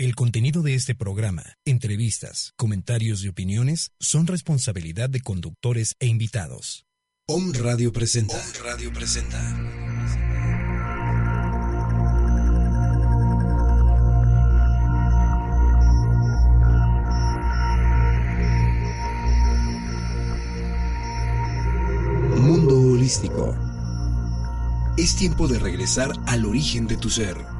El contenido de este programa, entrevistas, comentarios y opiniones son responsabilidad de conductores e invitados. Om Radio presenta. Om Radio presenta. Mundo holístico. Es tiempo de regresar al origen de tu ser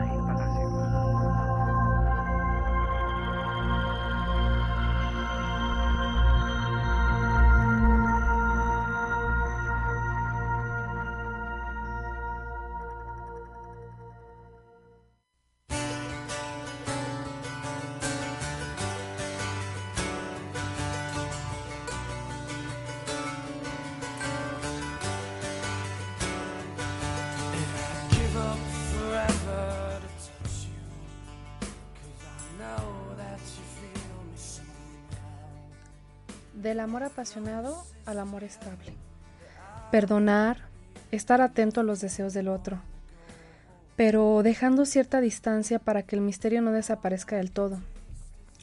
Apasionado al amor estable. Perdonar, estar atento a los deseos del otro, pero dejando cierta distancia para que el misterio no desaparezca del todo.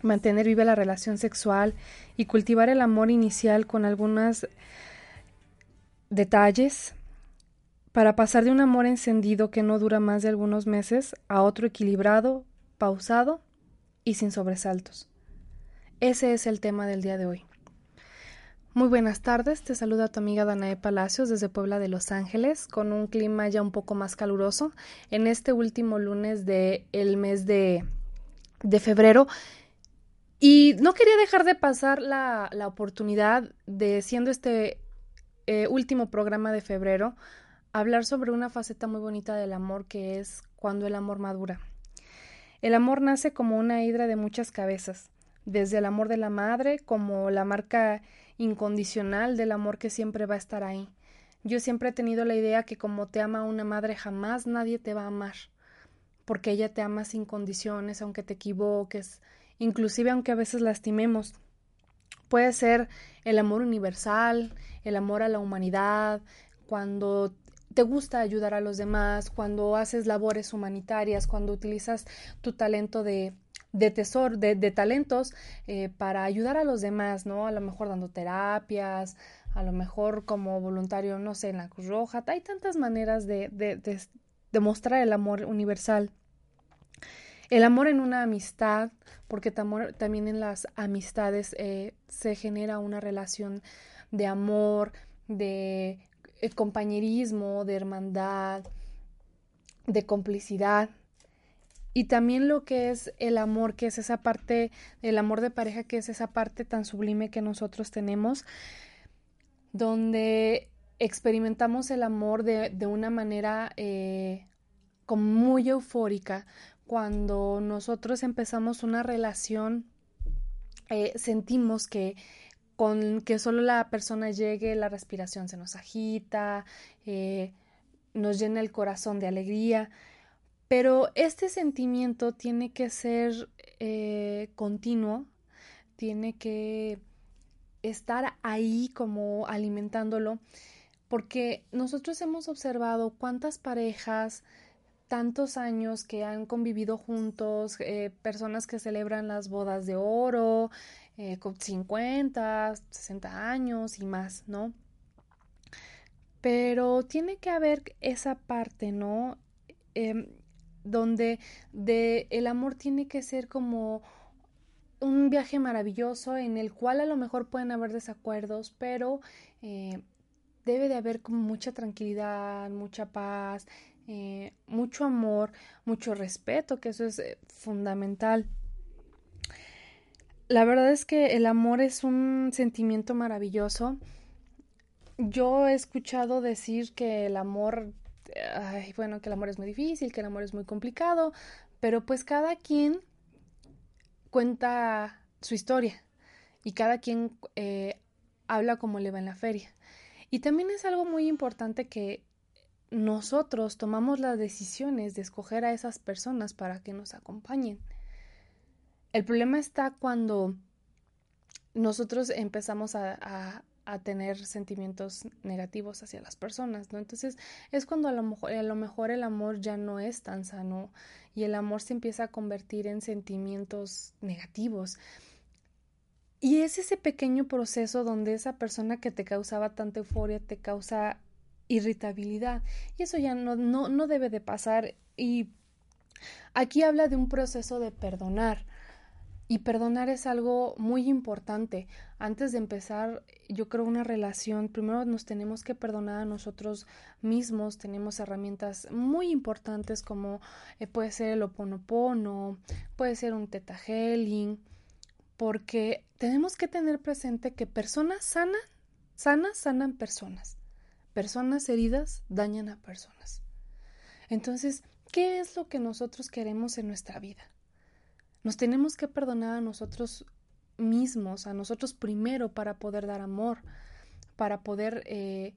Mantener viva la relación sexual y cultivar el amor inicial con algunos detalles para pasar de un amor encendido que no dura más de algunos meses a otro equilibrado, pausado y sin sobresaltos. Ese es el tema del día de hoy. Muy buenas tardes, te saluda tu amiga Danae Palacios desde Puebla de Los Ángeles con un clima ya un poco más caluroso en este último lunes del el mes de, de, febrero. Y no quería dejar de pasar la, la oportunidad de, siendo este eh, último programa de febrero, hablar sobre una faceta muy bonita del amor que es cuando el amor madura. El amor nace como una hidra de muchas cabezas, desde el amor de la madre como la marca incondicional del amor que siempre va a estar ahí. Yo siempre he tenido la idea que como te ama una madre jamás nadie te va a amar, porque ella te ama sin condiciones, aunque te equivoques, inclusive aunque a veces lastimemos. Puede ser el amor universal, el amor a la humanidad, cuando te gusta ayudar a los demás, cuando haces labores humanitarias, cuando utilizas tu talento de de tesoro, de, de talentos eh, para ayudar a los demás, ¿no? A lo mejor dando terapias, a lo mejor como voluntario, no sé, en la Cruz Roja. Hay tantas maneras de, de, de, mostrar el amor universal. El amor en una amistad, porque también en las amistades eh, se genera una relación de amor, de eh, compañerismo, de hermandad, de complicidad y también lo que es el amor, que es esa parte, el amor de pareja, que es esa parte tan sublime que nosotros tenemos, donde experimentamos el amor de, de una manera eh, como muy eufórica. Cuando nosotros empezamos una relación, eh, sentimos que con que solo la persona llegue, la respiración se nos agita, eh, nos llena el corazón de alegría. Pero este sentimiento tiene que ser eh, continuo, tiene que estar ahí como alimentándolo, porque nosotros hemos observado cuántas parejas, tantos años que han convivido juntos, eh, personas que celebran las bodas de oro, eh, con 50, 60 años y más, ¿no? Pero tiene que haber esa parte, ¿no? Em, donde de el amor tiene que ser como un viaje maravilloso en el cual a lo mejor pueden haber desacuerdos, pero eh, debe de haber como mucha tranquilidad, mucha paz, eh, mucho amor, mucho respeto, que eso es eh, fundamental. La verdad es que el amor es un sentimiento maravilloso. Yo he escuchado decir que el amor ay, bueno, que el amor es muy difícil, que el amor es muy complicado, pero pues cada quien cuenta su historia y cada quien eh, habla como le va en la feria. Y también es algo muy importante que nosotros tomamos las decisiones de escoger a esas personas para que nos acompañen. El problema está cuando nosotros empezamos a, a tener sentimientos negativos hacia las personas, ¿no? Entonces es cuando a lo, mejor, a lo mejor el amor ya no es tan sano y el amor se empieza a convertir en sentimientos negativos. Y es ese pequeño proceso donde esa persona que te causaba tanta euforia te causa irritabilidad y eso ya no, no, no debe de pasar y aquí habla de un proceso de perdonar y perdonar es algo muy importante. Antes de empezar, yo creo una relación, primero nos tenemos que perdonar a nosotros mismos. Tenemos herramientas muy importantes como eh, puede ser el oponopono, puede ser un teta healing, porque tenemos que tener presente que personas sanas, sanas sanan personas. Personas heridas dañan a personas. Entonces, ¿qué es lo que nosotros queremos en nuestra vida? Nos tenemos que perdonar a nosotros mismos, a nosotros primero para poder dar amor, para poder eh,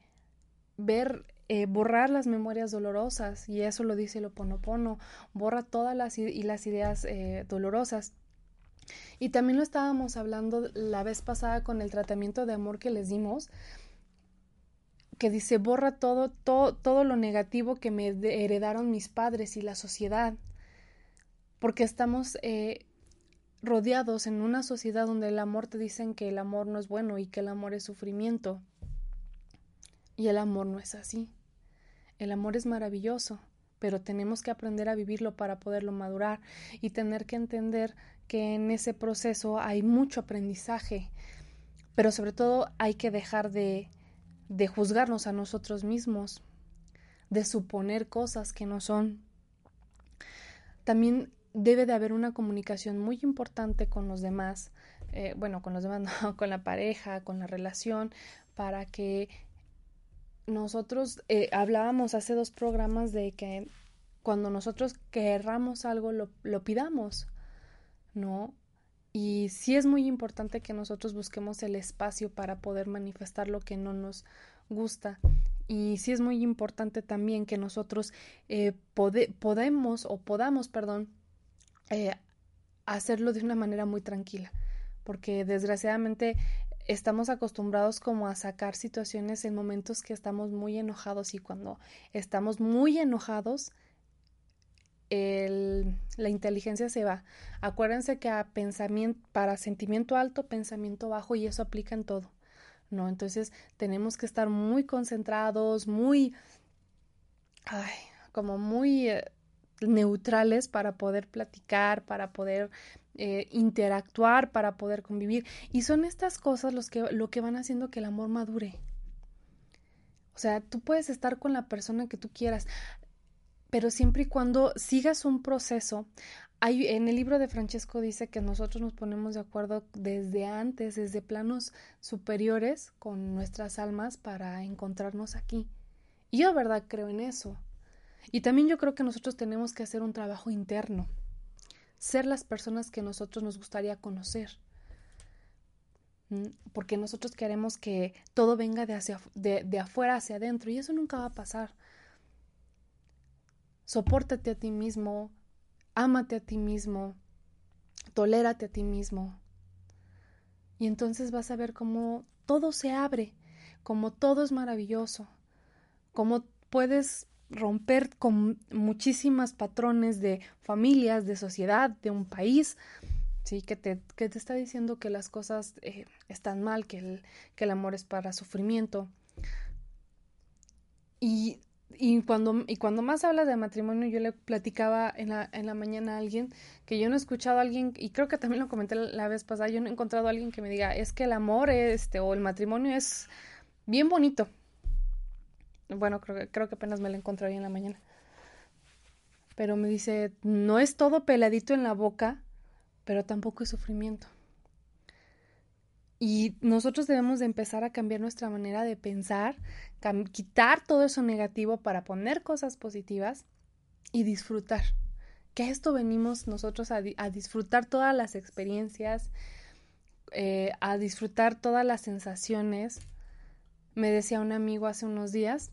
ver, eh, borrar las memorias dolorosas, y eso lo dice el Oponopono, borra todas las, y las ideas eh, dolorosas. Y también lo estábamos hablando la vez pasada con el tratamiento de amor que les dimos, que dice borra todo, todo, todo lo negativo que me heredaron mis padres y la sociedad porque estamos eh, rodeados en una sociedad donde el amor te dicen que el amor no es bueno y que el amor es sufrimiento. Y el amor no es así. El amor es maravilloso, pero tenemos que aprender a vivirlo para poderlo madurar y tener que entender que en ese proceso hay mucho aprendizaje, pero sobre todo hay que dejar de, de juzgarnos a nosotros mismos, de suponer cosas que no son. También debe de haber una comunicación muy importante con los demás, eh, bueno, con los demás, no, con la pareja, con la relación, para que nosotros eh, hablábamos hace dos programas de que cuando nosotros querramos algo lo, lo pidamos, ¿no? Y sí es muy importante que nosotros busquemos el espacio para poder manifestar lo que no nos gusta. Y sí es muy importante también que nosotros eh, podemos o podamos, perdón, eh, hacerlo de una manera muy tranquila, porque desgraciadamente estamos acostumbrados como a sacar situaciones en momentos que estamos muy enojados y cuando estamos muy enojados el, la inteligencia se va. Acuérdense que a pensamiento, para sentimiento alto, pensamiento bajo y eso aplica en todo. ¿No? Entonces tenemos que estar muy concentrados, muy como muy eh, neutrales para poder platicar, para poder eh, interactuar, para poder convivir. Y son estas cosas los que, lo que van haciendo que el amor madure. O sea, tú puedes estar con la persona que tú quieras, pero siempre y cuando sigas un proceso. Hay, en el libro de Francesco dice que nosotros nos ponemos de acuerdo desde antes, desde planos superiores con nuestras almas para encontrarnos aquí. Y yo, verdad, creo en eso. Y también yo creo que nosotros tenemos que hacer un trabajo interno, ser las personas que nosotros nos gustaría conocer, porque nosotros queremos que todo venga de, hacia, de, afuera hacia adentro y eso nunca va a pasar. Sopórtate a ti mismo, ámate a ti mismo, tolérate a ti mismo. Y entonces vas a ver cómo todo se abre, cómo todo es maravilloso, cómo puedes romper con muchísimas patrones de familias, de sociedad, de un país, ¿sí? que, te, que te está diciendo que las cosas eh, están mal, que el, que el amor es para sufrimiento. Y, y, cuando, y cuando más hablas de matrimonio, yo le platicaba en la, en la mañana a alguien que yo no he escuchado a alguien, y creo que también lo comenté la vez pasada, yo no he encontrado a alguien que me diga, es que el amor este, o el matrimonio es bien bonito, bueno, creo, creo que apenas me la encontré hoy en la mañana. Pero me dice, no es todo peladito en la boca, pero tampoco es sufrimiento. Y nosotros debemos de empezar a cambiar nuestra manera de pensar, quitar todo eso negativo para poner cosas positivas y disfrutar. Que a esto venimos nosotros a, disfrutar todas las experiencias, eh, a disfrutar todas las sensaciones. Me decía un amigo hace unos días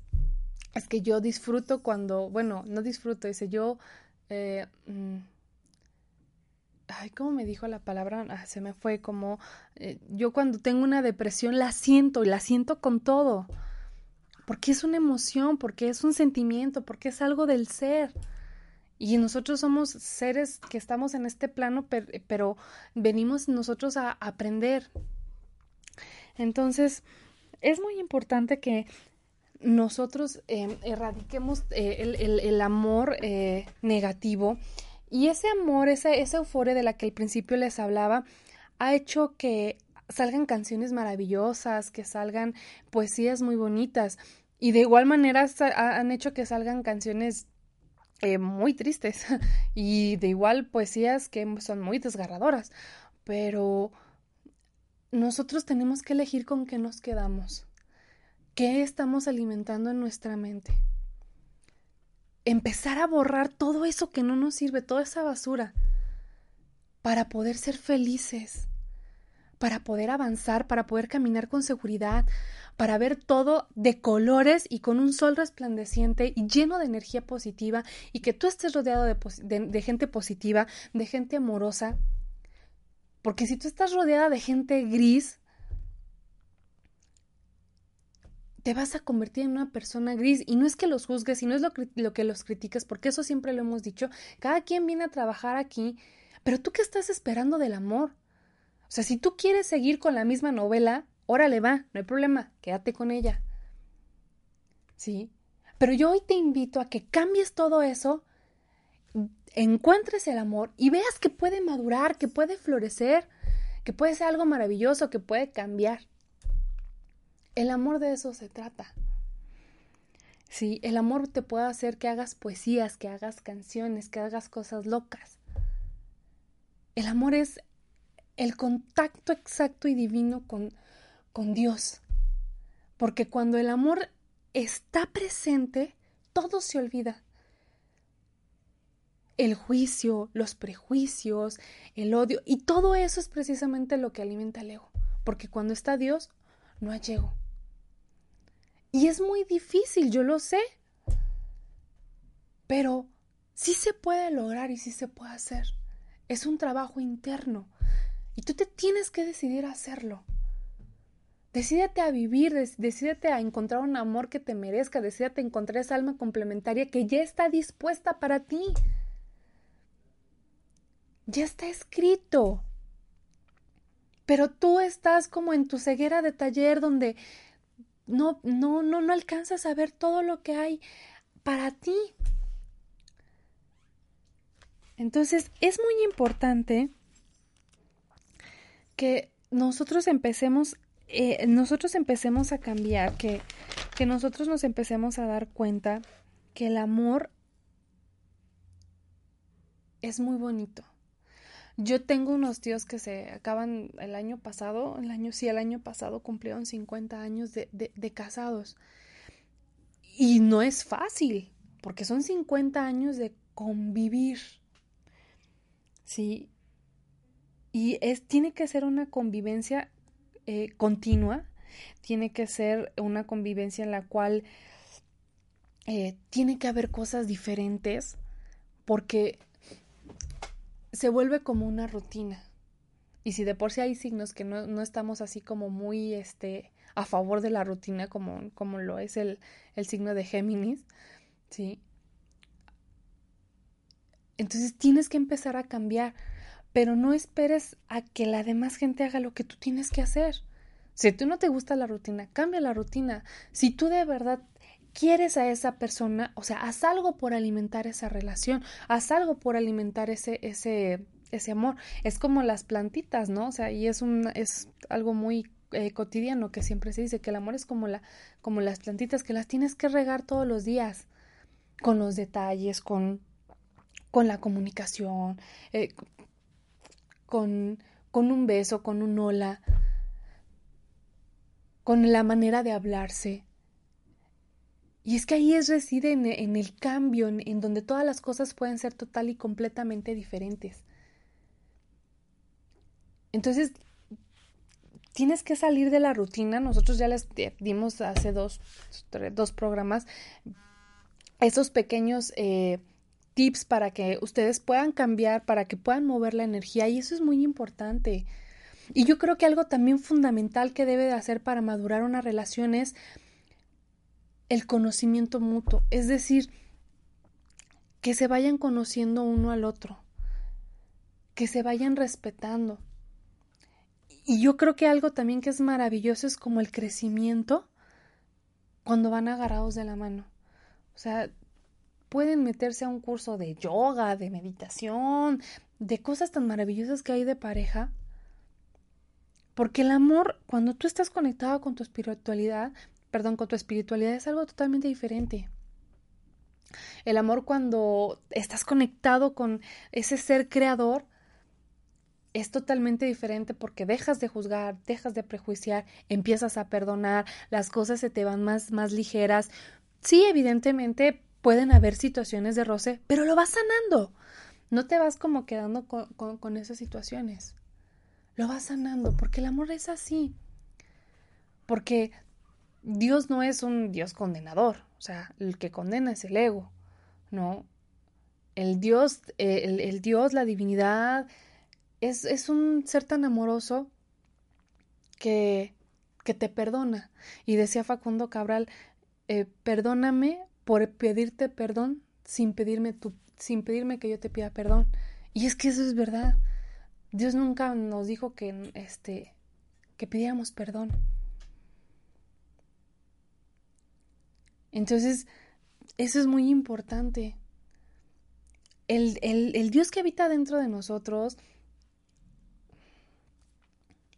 es que yo disfruto cuando, bueno, no disfruto, dice yo, eh, mm, ay, ¿cómo me dijo la palabra? Ah, se me fue como, eh, yo cuando tengo una depresión la siento y la siento con todo, porque es una emoción, porque es un sentimiento, porque es algo del ser. Y nosotros somos seres que estamos en este plano, pero venimos nosotros a aprender. Entonces, es muy importante que nosotros em, erradiquemos eh, el, amor eh, negativo. Y ese amor, esa, esa euforia de la que al principio les hablaba, ha hecho que salgan canciones maravillosas, que salgan poesías muy bonitas. Y de igual manera han hecho que salgan canciones eh, muy tristes. Y de igual poesías que son muy desgarradoras, pero nosotros tenemos que elegir con qué nos quedamos, qué estamos alimentando en nuestra mente. Empezar a borrar todo eso que no nos sirve, toda esa basura, para poder ser felices, para poder avanzar, para poder caminar con seguridad, para ver todo de colores y con un sol resplandeciente y lleno de energía positiva y que tú estés rodeado de, gente positiva, de gente amorosa. Porque si tú estás rodeada de gente gris, te vas a convertir en una persona gris. Y no es que los juzgues y no es lo, que los critiques, porque eso siempre lo hemos dicho. Cada quien viene a trabajar aquí, pero tú qué estás esperando del amor? O sea, si tú quieres seguir con la misma novela, órale va, no hay problema, quédate con ella. ¿Sí? Pero yo hoy te invito a que cambies todo eso, encuentres el amor y veas que puede madurar, que puede florecer, que puede ser algo maravilloso, que puede cambiar. El amor de eso se trata. Sí, el amor te puede hacer que hagas poesías, que hagas canciones, que hagas cosas locas. El amor es el contacto exacto y divino con, con Dios. Porque cuando el amor está presente, todo se olvida. El juicio, los prejuicios, el odio, y todo eso es precisamente lo que alimenta el ego. Porque cuando está Dios, no hay ego. Y es muy difícil, yo lo sé. Pero sí se puede lograr y sí se puede hacer. Es un trabajo interno. Y tú te tienes que decidir a hacerlo. Decídete a vivir, decídete a encontrar un amor que te merezca, decídete a encontrar esa alma complementaria que ya está dispuesta para ti. Ya está escrito. Pero tú estás como en tu ceguera de taller donde no, no, no, no alcanzas a ver todo lo que hay para ti. Entonces es muy importante que nosotros empecemos eh, nosotros empecemos a cambiar, que, que nosotros nos empecemos a dar cuenta que el amor es muy bonito. Yo tengo unos tíos que se acaban el año pasado, el año sí, el año pasado cumplieron 50 años de, de, casados. Y no es fácil, porque son 50 años de convivir. Sí. Y es, tiene que ser una convivencia eh, continua, tiene que ser una convivencia en la cual eh, tiene que haber cosas diferentes porque se vuelve como una rutina. Y si de por sí hay signos que no, no estamos así como muy este, a favor de la rutina, como, como lo es el, el signo de Géminis, ¿sí? Entonces tienes que empezar a cambiar pero no esperes a que la demás gente haga lo que tú tienes que hacer. Si tú no te gusta la rutina, cambia la rutina. Si tú de verdad quieres a esa persona, o sea, haz algo por alimentar esa relación, haz algo por alimentar ese, ese, ese amor. Es como las plantitas, ¿no? O sea, y es un, es algo muy eh, cotidiano que siempre se dice que el amor es como la, como las plantitas que las tienes que regar todos los días, con los detalles, con, con la comunicación, eh, con, con un beso, con un hola, con la manera de hablarse. Y es que ahí es reside en, el cambio, en, donde todas las cosas pueden ser total y completamente diferentes. Entonces, tienes que salir de la rutina. Nosotros ya les dimos hace dos, dos programas esos pequeños eh, tips para que ustedes puedan cambiar, para que puedan mover la energía y eso es muy importante. Y yo creo que algo también fundamental que debe de hacer para madurar una relación es el conocimiento mutuo, es decir, que se vayan conociendo uno al otro, que se vayan respetando. Y yo creo que algo también que es maravilloso es como el crecimiento cuando van agarrados de la mano. O sea, pueden meterse a un curso de yoga, de meditación, de cosas tan maravillosas que hay de pareja. Porque el amor, cuando tú estás conectado con tu espiritualidad, perdón, con tu espiritualidad es algo totalmente diferente. El amor cuando estás conectado con ese ser creador es totalmente diferente porque dejas de juzgar, dejas de prejuiciar, empiezas a perdonar, las cosas se te van más, más ligeras. Sí, evidentemente pueden haber situaciones de roce, pero lo vas sanando. No te vas como quedando con, esas situaciones. Lo vas sanando, porque el amor es así. Porque Dios no es un Dios condenador. O sea, el que condena es el ego. No. El Dios, el, Dios, la divinidad, es, es, un ser tan amoroso que, que te perdona. Y decía Facundo Cabral, eh, perdóname por pedirte perdón sin pedirme tu, sin pedirme que yo te pida perdón. Y es que eso es verdad. Dios nunca nos dijo que este que pidiéramos perdón. Entonces, eso es muy importante. El, el, Dios que habita dentro de nosotros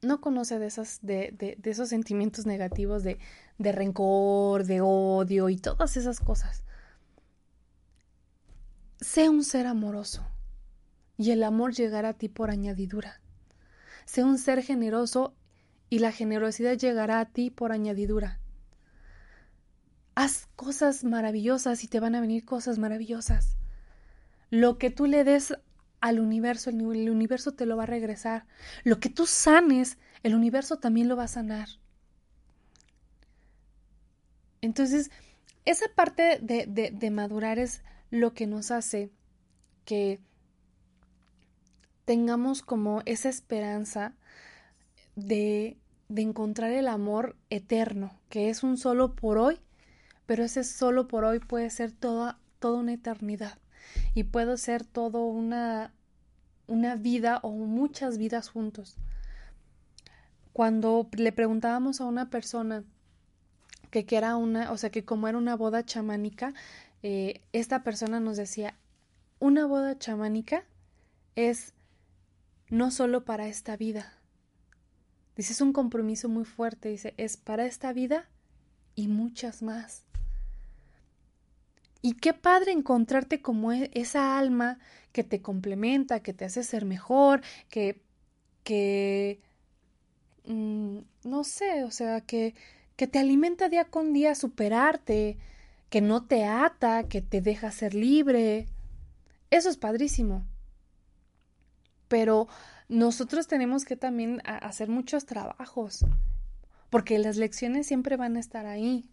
no conoce de, esas, de, de, de esos sentimientos negativos de, de rencor, de odio y todas esas cosas. Sé un ser amoroso y el amor llegará a ti por añadidura. Sé un ser generoso y la generosidad llegará a ti por añadidura. Haz cosas maravillosas y te van a venir cosas maravillosas. Lo que tú le des al universo, el universo te lo va a regresar. Lo que tú sanes, el universo también lo va a sanar. Entonces, esa parte de, de, madurar es lo que nos hace que tengamos como esa esperanza de, de, encontrar el amor eterno, que es un solo por hoy, pero ese solo por hoy puede ser toda, toda una eternidad y puede ser todo una, una vida o muchas vidas juntos. Cuando le preguntábamos a una persona que, que era una, o sea, que como era una boda chamánica, eh, esta persona nos decía, una boda chamánica es no solo para esta vida. Dice, es un compromiso muy fuerte, dice, es para esta vida y muchas más. Y qué padre encontrarte como e, esa alma que te complementa, que te hace ser mejor, que, que, mm, no sé, o sea, que, que te alimenta día con día a superarte, que no te ata, que te deja ser libre. Eso es padrísimo. Pero nosotros tenemos que también hacer muchos trabajos, porque las lecciones siempre van a estar ahí.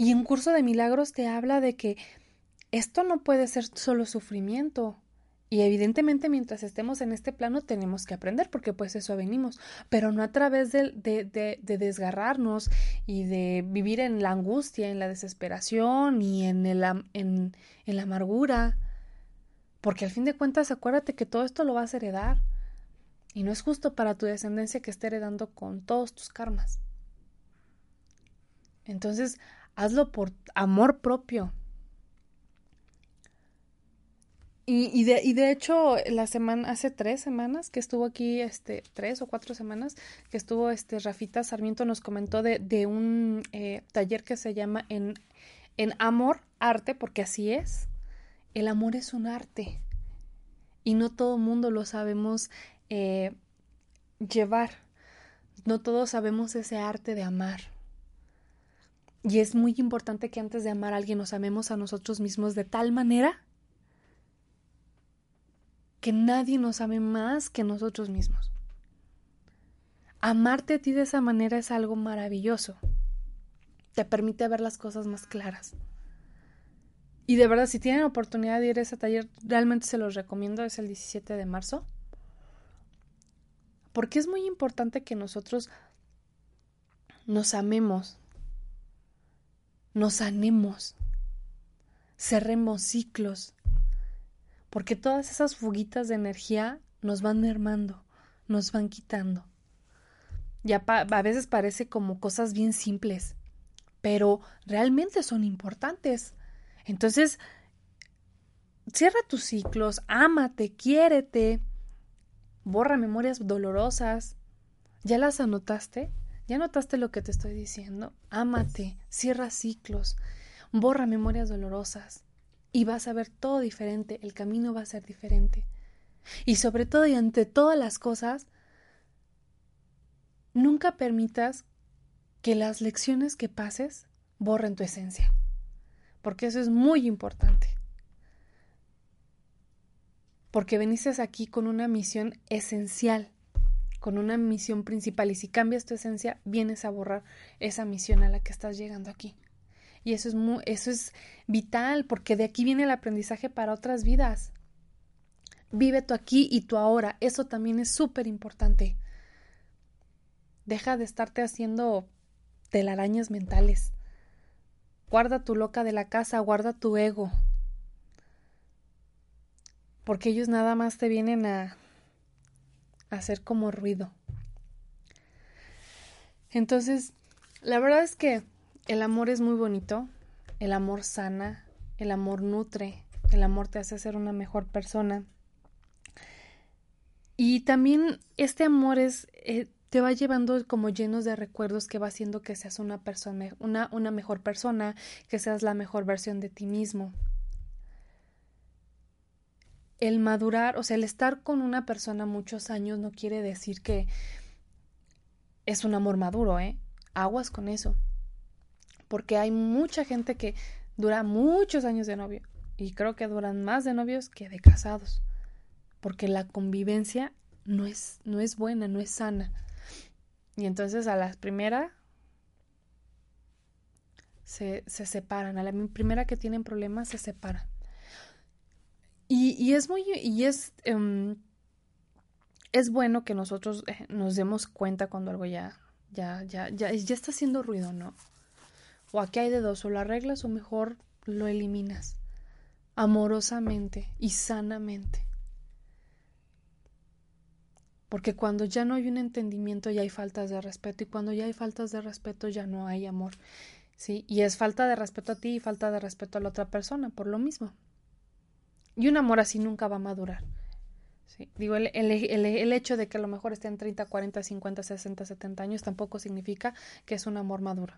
Y un curso de milagros te habla de que esto no puede ser solo sufrimiento. Y evidentemente mientras estemos en este plano tenemos que aprender porque pues eso venimos, pero no a través de, de, desgarrarnos y de vivir en la angustia, en la desesperación y en, el, en, la amargura. Porque al fin de cuentas acuérdate que todo esto lo vas a heredar. Y no es justo para tu descendencia que esté heredando con todos tus karmas. Entonces, hazlo por amor propio, Y, de, y de hecho, la semana, hace tres semanas que estuvo aquí, este, tres o cuatro semanas, que estuvo este Rafita Sarmiento nos comentó de, de un eh, taller que se llama en, en amor, arte, porque así es. El amor es un arte. Y no todo mundo lo sabemos eh, llevar. No todos sabemos ese arte de amar. Y es muy importante que antes de amar a alguien nos amemos a nosotros mismos de tal manera que nadie nos ame más que nosotros mismos. Amarte a ti de esa manera es algo maravilloso. Te permite ver las cosas más claras. Y de verdad, si tienen oportunidad de ir a ese taller, realmente se los recomiendo, es el 17 de marzo. Porque es muy importante que nosotros nos amemos, nos sanemos, cerremos ciclos, porque todas esas fuguitas de energía nos van mermando, nos van quitando. Ya a veces parece como cosas bien simples, pero realmente son importantes. Entonces, cierra tus ciclos, ámate, quiérete, borra memorias dolorosas. ¿Ya las anotaste? ¿Ya notaste lo que te estoy diciendo? Ámate, cierra ciclos, borra memorias dolorosas y vas a ver todo diferente, el camino va a ser diferente. Y sobre todo y ante todas las cosas, nunca permitas que las lecciones que pases borren tu esencia porque eso es muy importante. Porque veniste aquí con una misión esencial, con una misión principal, y si cambias tu esencia, vienes a borrar esa misión a la que estás llegando aquí. Y eso es, muy, eso es vital, porque de aquí viene el aprendizaje para otras vidas. Vive tu aquí y tu ahora, eso también es súper importante. Deja de estarte haciendo telarañas mentales. Guarda tu loca de la casa, guarda tu ego. Porque ellos nada más te vienen a, hacer como ruido. Entonces, la verdad es que el amor es muy bonito, el amor sana, el amor nutre, el amor te hace ser una mejor persona. Y también este amor es, eh, te va llevando como llenos de recuerdos que va haciendo que seas una persona, una, una mejor persona, que seas la mejor versión de ti mismo. El madurar, o sea, el estar con una persona muchos años no quiere decir que es un amor maduro, ¿eh? Aguas con eso. Porque hay mucha gente que dura muchos años de novio y creo que duran más de novios que de casados. Porque la convivencia no es, no es buena, no es sana. Y entonces a la primera se, se separan, a la primera que tienen problemas se separan. Y, y es muy, y es, em, es bueno que nosotros eh, nos demos cuenta cuando algo ya, ya, ya, ya, ya está haciendo ruido, ¿no? O aquí hay de dos, o lo arreglas o mejor lo eliminas amorosamente y sanamente. Porque cuando ya no hay un entendimiento ya hay faltas de respeto y cuando ya hay faltas de respeto ya no hay amor. ¿Sí? Y es falta de respeto a ti y falta de respeto a la otra persona por lo mismo. Y un amor así nunca va a madurar. Digo, el, el, el, hecho de que a lo mejor estén 30, 40, 50, 60, 70 años tampoco significa que es un amor maduro.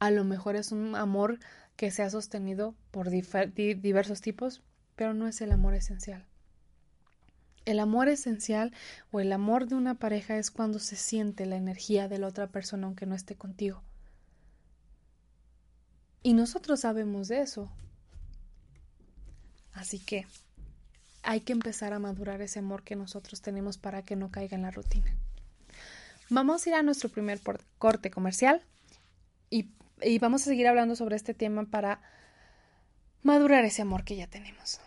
A lo mejor es un amor que se ha sostenido por diversos tipos, pero no es el amor esencial. El amor esencial o el amor de una pareja es cuando se siente la energía de la otra persona aunque no esté contigo. Y nosotros sabemos de eso. Así que hay que empezar a madurar ese amor que nosotros tenemos para que no caiga en la rutina. Vamos a ir a nuestro primer corte comercial y, y vamos a seguir hablando sobre este tema para madurar ese amor que ya tenemos.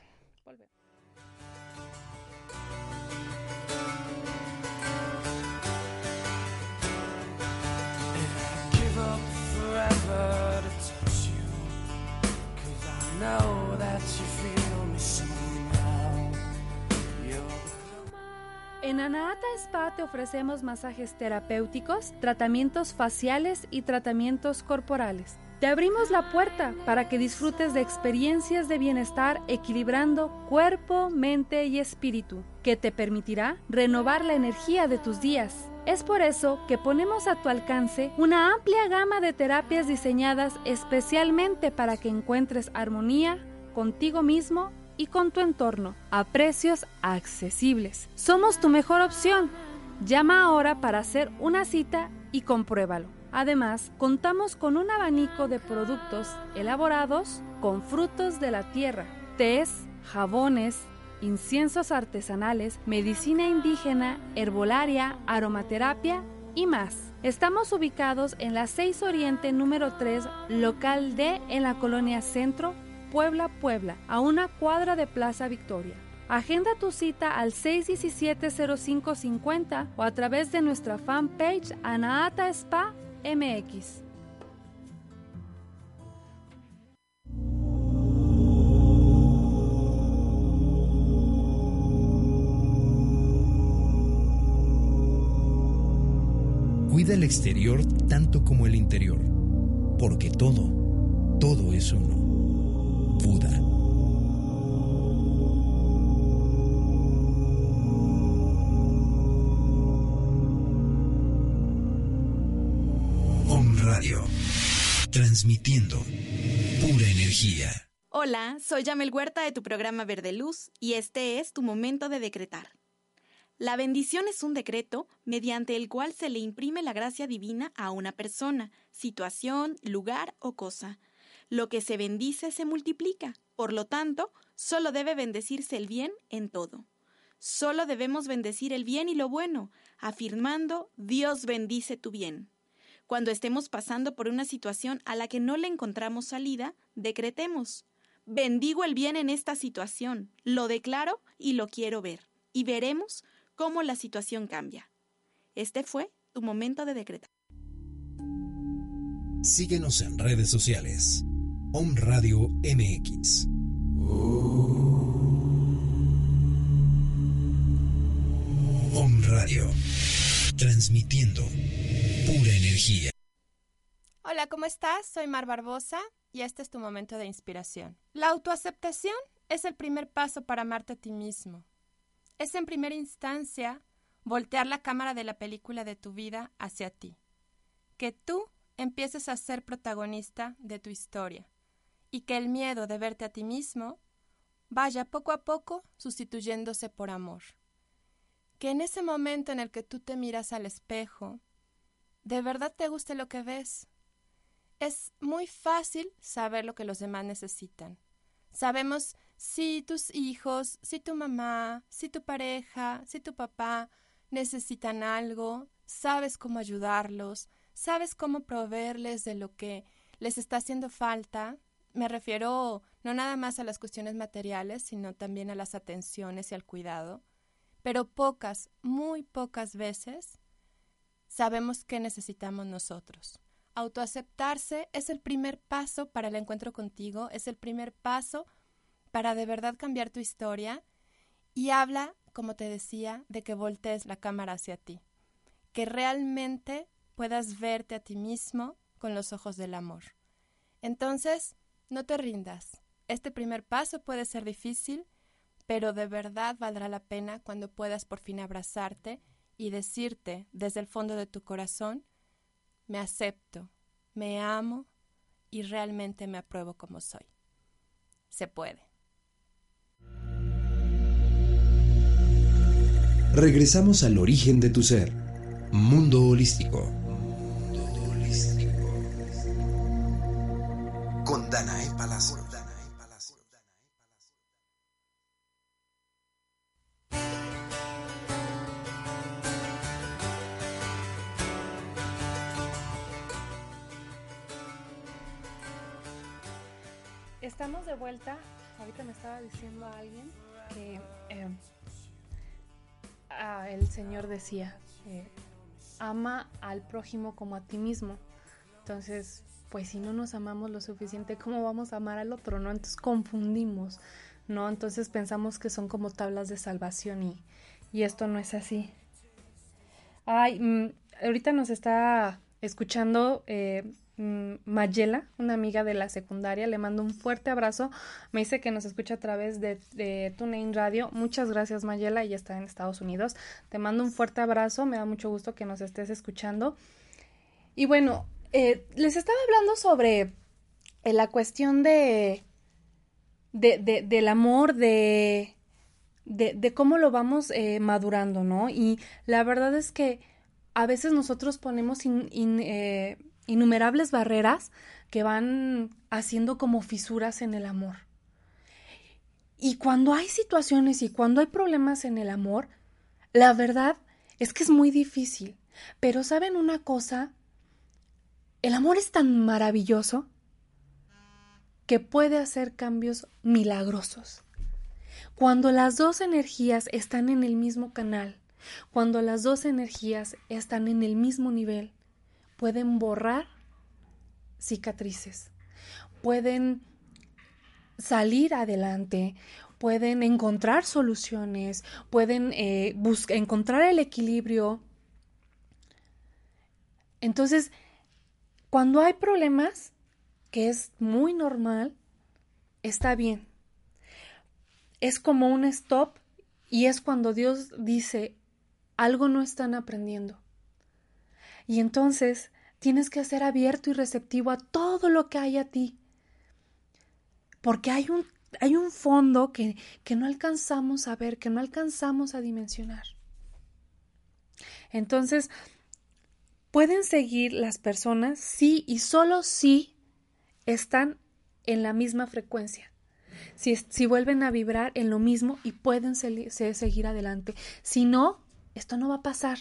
En Anahata Spa te ofrecemos masajes terapéuticos, tratamientos faciales y tratamientos corporales. Te abrimos la puerta para que disfrutes de experiencias de bienestar equilibrando cuerpo, mente y espíritu, que te permitirá renovar la energía de tus días. Es por eso que ponemos a tu alcance una amplia gama de terapias diseñadas especialmente para que encuentres armonía contigo mismo y con tu entorno a precios accesibles. Somos tu mejor opción. Llama ahora para hacer una cita y compruébalo. Además, contamos con un abanico de productos elaborados con frutos de la tierra, tés, jabones, inciensos artesanales, medicina indígena, herbolaria, aromaterapia y más. Estamos ubicados en la 6 Oriente número 3, local D, en la colonia Centro, Puebla, Puebla, a una cuadra de Plaza Victoria. Agenda tu cita al 617-0550 o a través de nuestra fanpage Anaata Spa MX. Cuida el exterior tanto como el interior, porque todo, todo es uno. Buda. Om Radio, transmitiendo pura energía. Hola, soy Yamel Huerta de tu programa Verde Luz y este es tu momento de decretar. La bendición es un decreto mediante el cual se le imprime la gracia divina a una persona, situación, lugar o cosa. Lo que se bendice se multiplica, por lo tanto, solo debe bendecirse el bien en todo. Solo debemos bendecir el bien y lo bueno, afirmando Dios bendice tu bien. Cuando estemos pasando por una situación a la que no le encontramos salida, decretemos Bendigo el bien en esta situación, lo declaro y lo quiero ver, y veremos cómo la situación cambia. Este fue tu momento de decretar. Síguenos en redes sociales. Om Radio MX. Om Radio. Transmitiendo pura energía. Hola, ¿cómo estás? Soy Mar Barbosa y este es tu momento de inspiración. La autoaceptación es el primer paso para amarte a ti mismo es en primera instancia voltear la cámara de la película de tu vida hacia ti. Que tú empieces a ser protagonista de tu historia y que el miedo de verte a ti mismo vaya poco a poco sustituyéndose por amor. Que en ese momento en el que tú te miras al espejo, de verdad te guste lo que ves. Es muy fácil saber lo que los demás necesitan. Sabemos si tus hijos, si tu mamá, si tu pareja, si tu papá necesitan algo, sabes cómo ayudarlos, sabes cómo proveerles de lo que les está haciendo falta. Me refiero no nada más a las cuestiones materiales, sino también a las atenciones y al cuidado. Pero pocas, muy pocas veces sabemos qué necesitamos nosotros. Autoaceptarse es el primer paso para el encuentro contigo, es el primer paso para de verdad cambiar tu historia y habla, como te decía, de que voltees la cámara hacia ti, que realmente puedas verte a ti mismo con los ojos del amor. Entonces, no te rindas. Este primer paso puede ser difícil, pero de verdad valdrá la pena cuando puedas por fin abrazarte y decirte desde el fondo de tu corazón, me acepto, me amo y realmente me apruebo como soy. Se puede. Regresamos al origen de tu ser. Mundo holístico. Con Danae Palacio. Estamos de vuelta. Ahorita me estaba diciendo a alguien que eh, el Señor decía, ama al prójimo como a ti mismo. Entonces, pues si no nos amamos lo suficiente, ¿cómo vamos a amar al otro? ¿No? Entonces confundimos, ¿no? Entonces pensamos que son como tablas de salvación y, y esto no es así. Ay, mm, ahorita nos está escuchando eh, Mm, Mayela, una amiga de la secundaria, le mando un fuerte abrazo. Me dice que nos escucha a través de, de TuneIn Radio. Muchas gracias, Mayela. Ella está en Estados Unidos. Te mando un fuerte abrazo. Me da mucho gusto que nos estés escuchando. Y bueno, eh, les estaba hablando sobre eh, la cuestión de, de, del amor, de, cómo lo vamos eh, madurando, ¿no? Y la verdad es que a veces nosotros ponemos in, innumerables barreras que van haciendo como fisuras en el amor. Y cuando hay situaciones y cuando hay problemas en el amor, la verdad es que es muy difícil. Pero ¿saben una cosa? El amor es tan maravilloso que puede hacer cambios milagrosos. Cuando las dos energías están en el mismo canal, cuando las dos energías están en el mismo nivel, pueden borrar cicatrices, pueden salir adelante, pueden encontrar soluciones, pueden eh, encontrar el equilibrio. Entonces, cuando hay problemas, que es muy normal, está bien. Es como un stop y es cuando Dios dice, algo no están aprendiendo. Y entonces tienes que ser abierto y receptivo a todo lo que hay a ti. Porque hay un, hay un fondo que, que no alcanzamos a ver, que no alcanzamos a dimensionar. Entonces, pueden seguir las personas si y solo si están en la misma frecuencia. Si, si vuelven a vibrar en lo mismo y pueden seguir adelante. Si no, esto no va a pasar.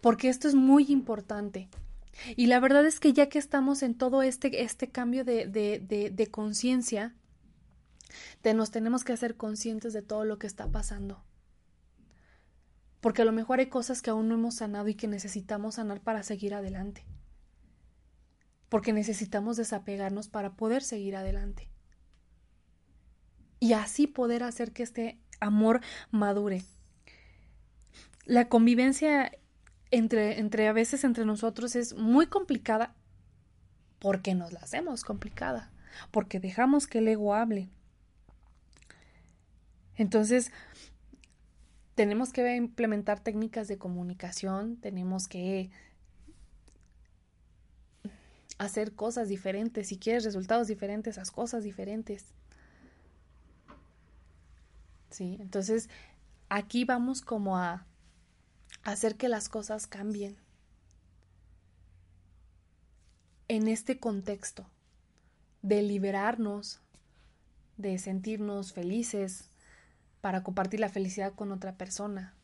Porque esto es muy importante. Y la verdad es que ya que estamos en todo este, este cambio de, de, de, conciencia, nos tenemos que hacer conscientes de todo lo que está pasando. Porque a lo mejor hay cosas que aún no hemos sanado y que necesitamos sanar para seguir adelante porque necesitamos desapegarnos para poder seguir adelante. Y así poder hacer que este amor madure. La convivencia entre, entre a veces entre nosotros es muy complicada porque nos la hacemos complicada, porque dejamos que el ego hable. Entonces, tenemos que implementar técnicas de comunicación, tenemos que hacer cosas diferentes, si quieres resultados diferentes, haz cosas diferentes. ¿Sí? Entonces, aquí vamos como a hacer que las cosas cambien en este contexto de liberarnos, de sentirnos felices para compartir la felicidad con otra persona,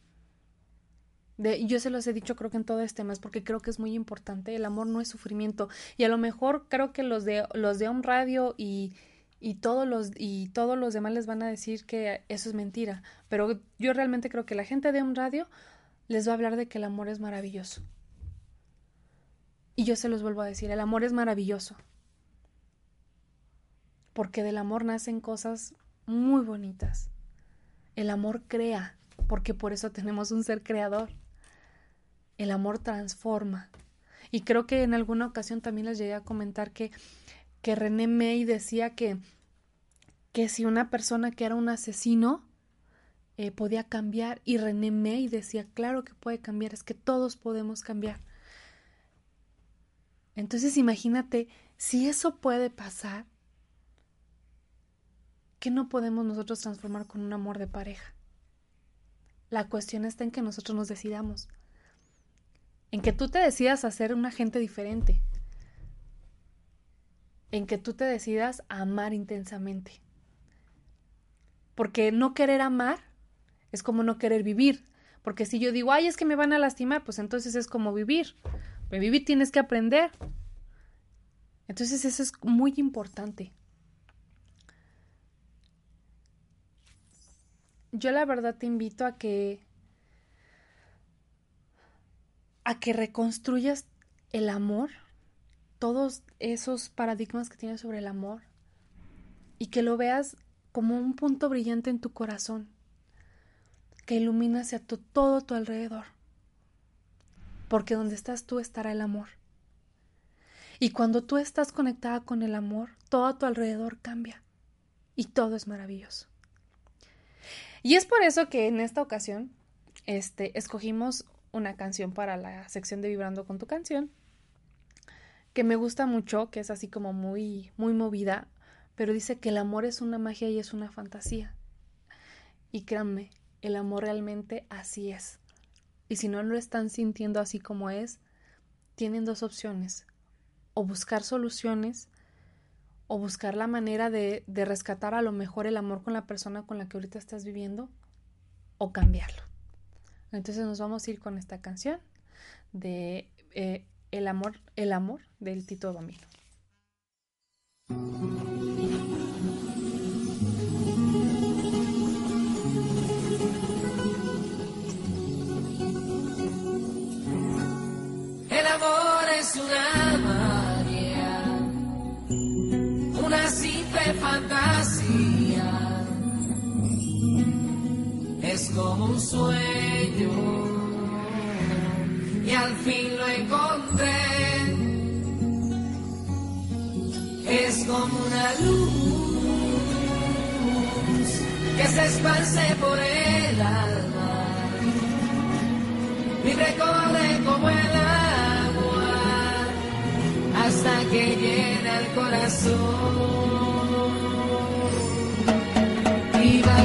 yo se los he dicho creo que en todo este mes porque creo que es muy importante. El amor no es sufrimiento. Y a lo mejor creo que los de los de un radio y, y todos los y todos los demás les van a decir que eso es mentira. Pero yo realmente creo que la gente de un radio les va a hablar de que el amor es maravilloso. Y yo se los vuelvo a decir, el amor es maravilloso. Porque del amor nacen cosas muy bonitas. El amor crea, porque por eso tenemos un ser creador. El amor transforma. Y creo que en alguna ocasión también les llegué a comentar que, que René May decía que, que si una persona que era un asesino eh, podía cambiar y René May decía, claro que puede cambiar, es que todos podemos cambiar. Entonces imagínate, si eso puede pasar, ¿qué no podemos nosotros transformar con un amor de pareja? La cuestión está en que nosotros nos decidamos en que tú te decidas a ser un agente diferente, en que tú te decidas a amar intensamente. Porque no querer amar es como no querer vivir. Porque si yo digo, ay, es que me van a lastimar, pues entonces es como vivir. Pero vivir tienes que aprender. Entonces eso es muy importante. Yo la verdad te invito a que a que reconstruyas el amor, todos esos paradigmas que tienes sobre el amor, y que lo veas como un punto brillante en tu corazón, que ilumina hacia todo tu alrededor. Porque donde estás tú estará el amor. Y cuando tú estás conectada con el amor, todo a tu alrededor cambia. Y todo es maravilloso. Y es por eso que en esta ocasión este, escogimos una canción para la sección de Vibrando con tu canción, que me gusta mucho, que es así como muy, muy movida, pero dice que el amor es una magia y es una fantasía. Y créanme, el amor realmente así es. Y si no lo están sintiendo así como es, tienen dos opciones. O buscar soluciones, o buscar la manera de, de rescatar a lo mejor el amor con la persona con la que ahorita estás viviendo, o cambiarlo. Entonces nos vamos a ir con esta canción de eh, El amor, el amor del Tito Domino. El amor es una magia, fantasía. Es como un sueño y al fin lo encontré. Es como una luz que se esparce por el alma y recorre como el agua hasta que llena el corazón.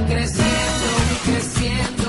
Creciendo y creciendo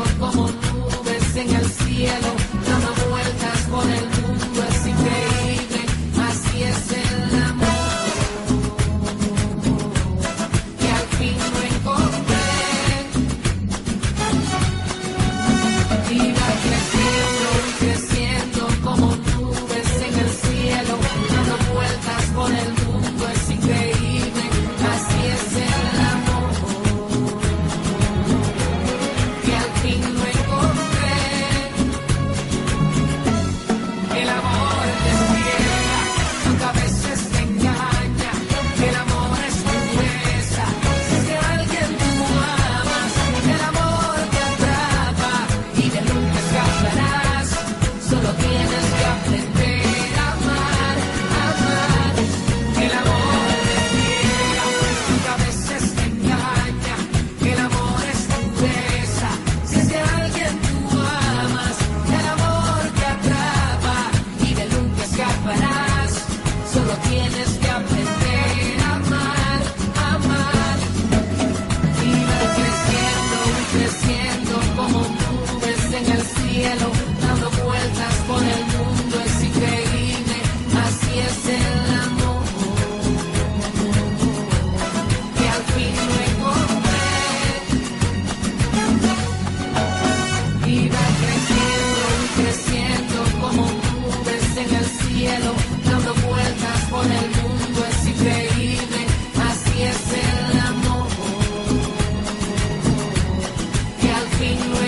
Que al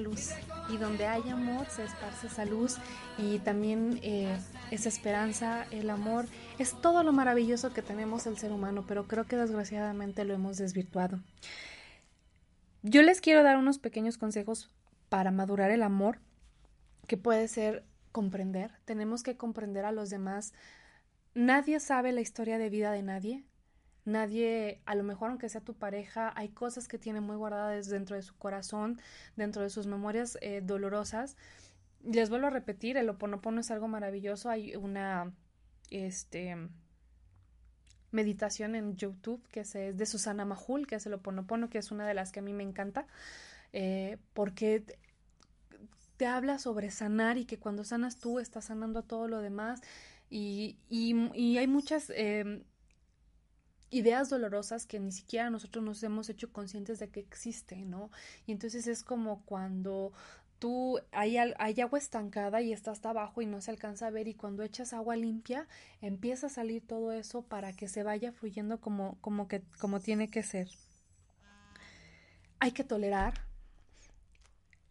luz. Y donde hay amor se esparce esa luz y también eh, esa esperanza, el amor, es todo lo maravilloso que tenemos el ser humano, pero creo que desgraciadamente lo hemos desvirtuado. Yo les quiero dar unos pequeños consejos para madurar el amor, que puede ser comprender. Tenemos que comprender a los demás. Nadie sabe la historia de vida de nadie. Nadie, a lo mejor aunque sea tu pareja, hay cosas que tiene muy guardadas dentro de su corazón, dentro de sus memorias eh, dolorosas. Les vuelvo a repetir, el oponopono es algo maravilloso. Hay una este meditación en YouTube que es, de Susana Mahul, que es el oponopono, que es una de las que a mí me encanta, eh, porque te, habla sobre sanar y que cuando sanas tú estás sanando a todo lo demás y, y, hay muchas eh, ideas dolorosas que ni siquiera nosotros nos hemos hecho conscientes de que existen, ¿no? Y entonces es como cuando tú hay, hay, agua estancada y está hasta abajo y no se alcanza a ver y cuando echas agua limpia empieza a salir todo eso para que se vaya fluyendo como, como, que, como tiene que ser. hay que tolerar.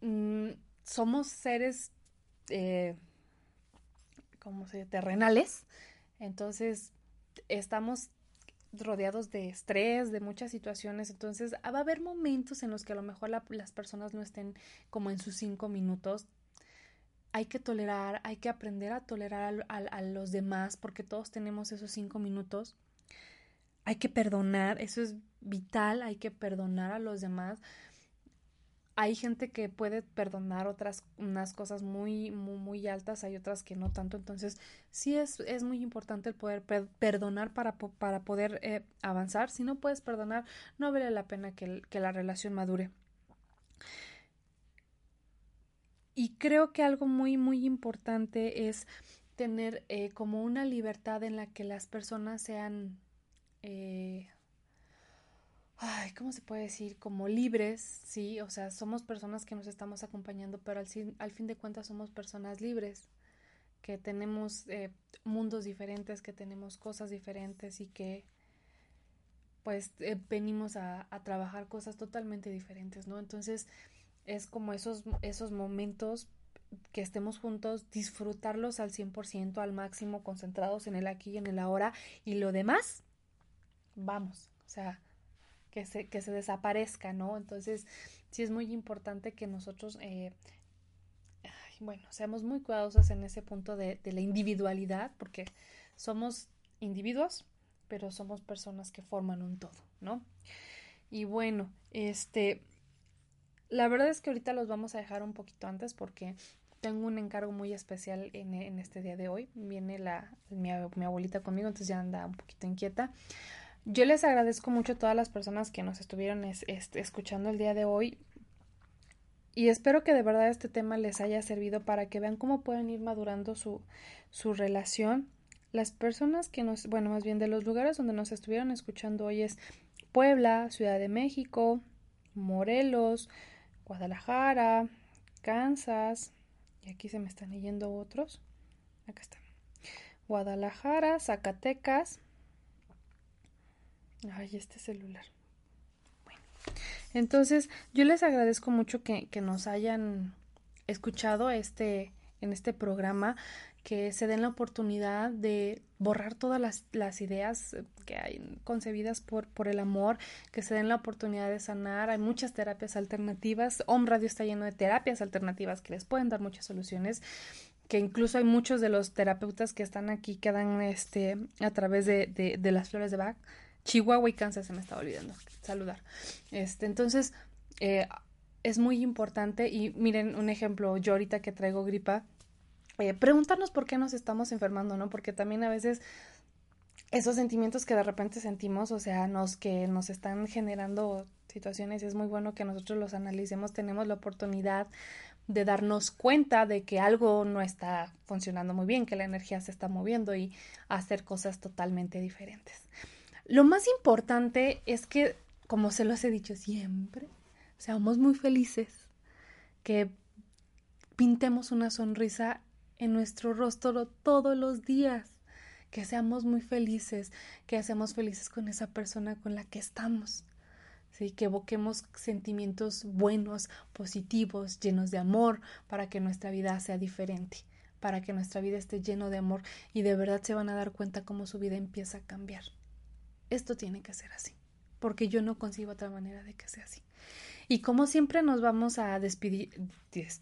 Mm, somos seres, eh, ¿cómo se Terrenales. Entonces, estamos rodeados de estrés, de muchas situaciones, entonces va a haber momentos en los que a lo mejor las personas no estén como en sus cinco minutos. Hay que tolerar, hay que aprender a tolerar a, los demás porque todos tenemos esos cinco minutos. Hay que perdonar, eso es vital, hay que perdonar a los demás hay gente que puede perdonar otras unas cosas muy, muy, muy altas, hay otras que no tanto, entonces sí es, es muy importante el poder perdonar para, para poder eh, avanzar, si no puedes perdonar, no vale la pena que, que la relación madure. Y creo que algo muy, muy importante es tener eh, como una libertad en la que las personas sean eh, ay, ¿cómo se puede decir? Como libres, sí, o sea, somos personas que nos estamos acompañando, pero al, al fin de cuentas somos personas libres, que tenemos eh, mundos diferentes, que tenemos cosas diferentes y que pues eh, venimos a, a, trabajar cosas totalmente diferentes, ¿no? Entonces es como esos, esos momentos que estemos juntos, disfrutarlos al 100%, al máximo, concentrados en el aquí y en el ahora y lo demás, vamos, o sea, que se, que se desaparezca, ¿no? Entonces, sí es muy importante que nosotros, eh, bueno, seamos muy cuidadosos en ese punto de, de la individualidad, porque somos individuos, pero somos personas que forman un todo, ¿no? Y bueno, este, la verdad es que ahorita los vamos a dejar un poquito antes porque tengo un encargo muy especial en, en este día de hoy. Viene la, mi, mi, abuelita conmigo, entonces ya anda un poquito inquieta. Yo les agradezco mucho a todas las personas que nos estuvieron escuchando el día de hoy y espero que de verdad este tema les haya servido para que vean cómo pueden ir madurando su, su relación. Las personas que nos, bueno, más bien de los lugares donde nos estuvieron escuchando hoy es Puebla, Ciudad de México, Morelos, Guadalajara, Kansas, y aquí se me están leyendo otros. Acá está. Guadalajara, Zacatecas, Ay, este celular. Bueno, entonces yo les agradezco mucho que, que nos hayan escuchado este, en este programa, que se den la oportunidad de borrar todas las, las, ideas que hay concebidas por, por el amor, que se den la oportunidad de sanar. Hay muchas terapias alternativas. Home Radio está lleno de terapias alternativas que les pueden dar muchas soluciones que incluso hay muchos de los terapeutas que están aquí que dan este a través de, de, de las flores de Bach Chihuahua y Kansas se me estaba olvidando saludar. Este, entonces, eh, es muy importante y miren un ejemplo, yo ahorita que traigo gripa, eh, preguntarnos por qué nos estamos enfermando, ¿no? Porque también a veces esos sentimientos que de repente sentimos, o sea, nos que nos están generando situaciones, es muy bueno que nosotros los analicemos, tenemos la oportunidad de darnos cuenta de que algo no está funcionando muy bien, que la energía se está moviendo y hacer cosas totalmente diferentes. Lo más importante es que, como se los he dicho siempre, seamos muy felices, que pintemos una sonrisa en nuestro rostro todos los días, que seamos muy felices, que seamos felices con esa persona con la que estamos. ¿sí? que evoquemos sentimientos buenos, positivos, llenos de amor, para que nuestra vida sea diferente, para que nuestra vida esté lleno de amor y de verdad se van a dar cuenta cómo su vida empieza a cambiar esto tiene que ser así, porque yo no concibo otra manera de que sea así. Y como siempre nos vamos a despedir,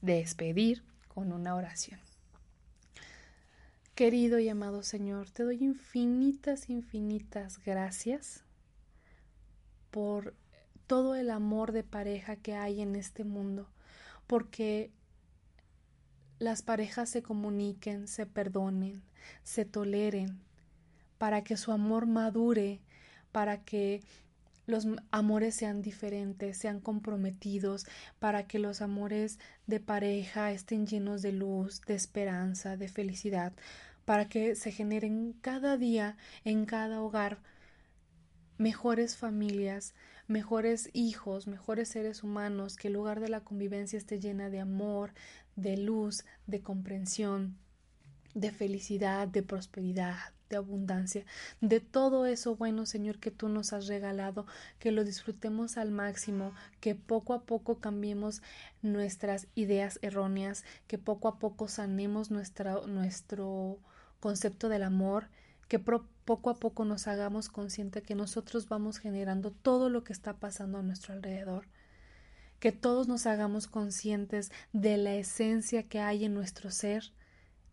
despedir con una oración. Querido y amado Señor, te doy infinitas, infinitas gracias por todo el amor de pareja que hay en este mundo, porque las parejas se comuniquen, se perdonen, se toleren, para que su amor madure para que los amores sean diferentes, sean comprometidos, para que los amores de pareja estén llenos de luz, de esperanza, de felicidad, para que se generen cada día en cada hogar mejores familias, mejores hijos, mejores seres humanos, que el lugar de la convivencia esté llena de amor, de luz, de comprensión, de felicidad, de prosperidad, de abundancia, de todo eso bueno, Señor, que tú nos has regalado, que lo disfrutemos al máximo, que poco a poco cambiemos nuestras ideas erróneas, que poco a poco sanemos nuestro concepto del amor, que poco a poco nos hagamos consciente que nosotros vamos generando todo lo que está pasando a nuestro alrededor que todos nos hagamos conscientes de la esencia que hay en nuestro ser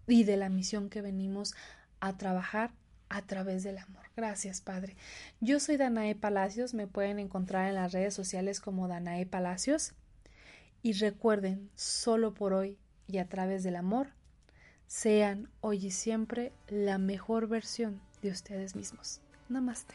y de la misión que venimos a trabajar a través del amor. Gracias, Padre. Yo soy Danae Palacios, me pueden encontrar en las redes sociales como Danae Palacios. Y recuerden, solo por hoy y a través del amor, sean hoy y siempre la mejor versión de ustedes mismos. Namaste.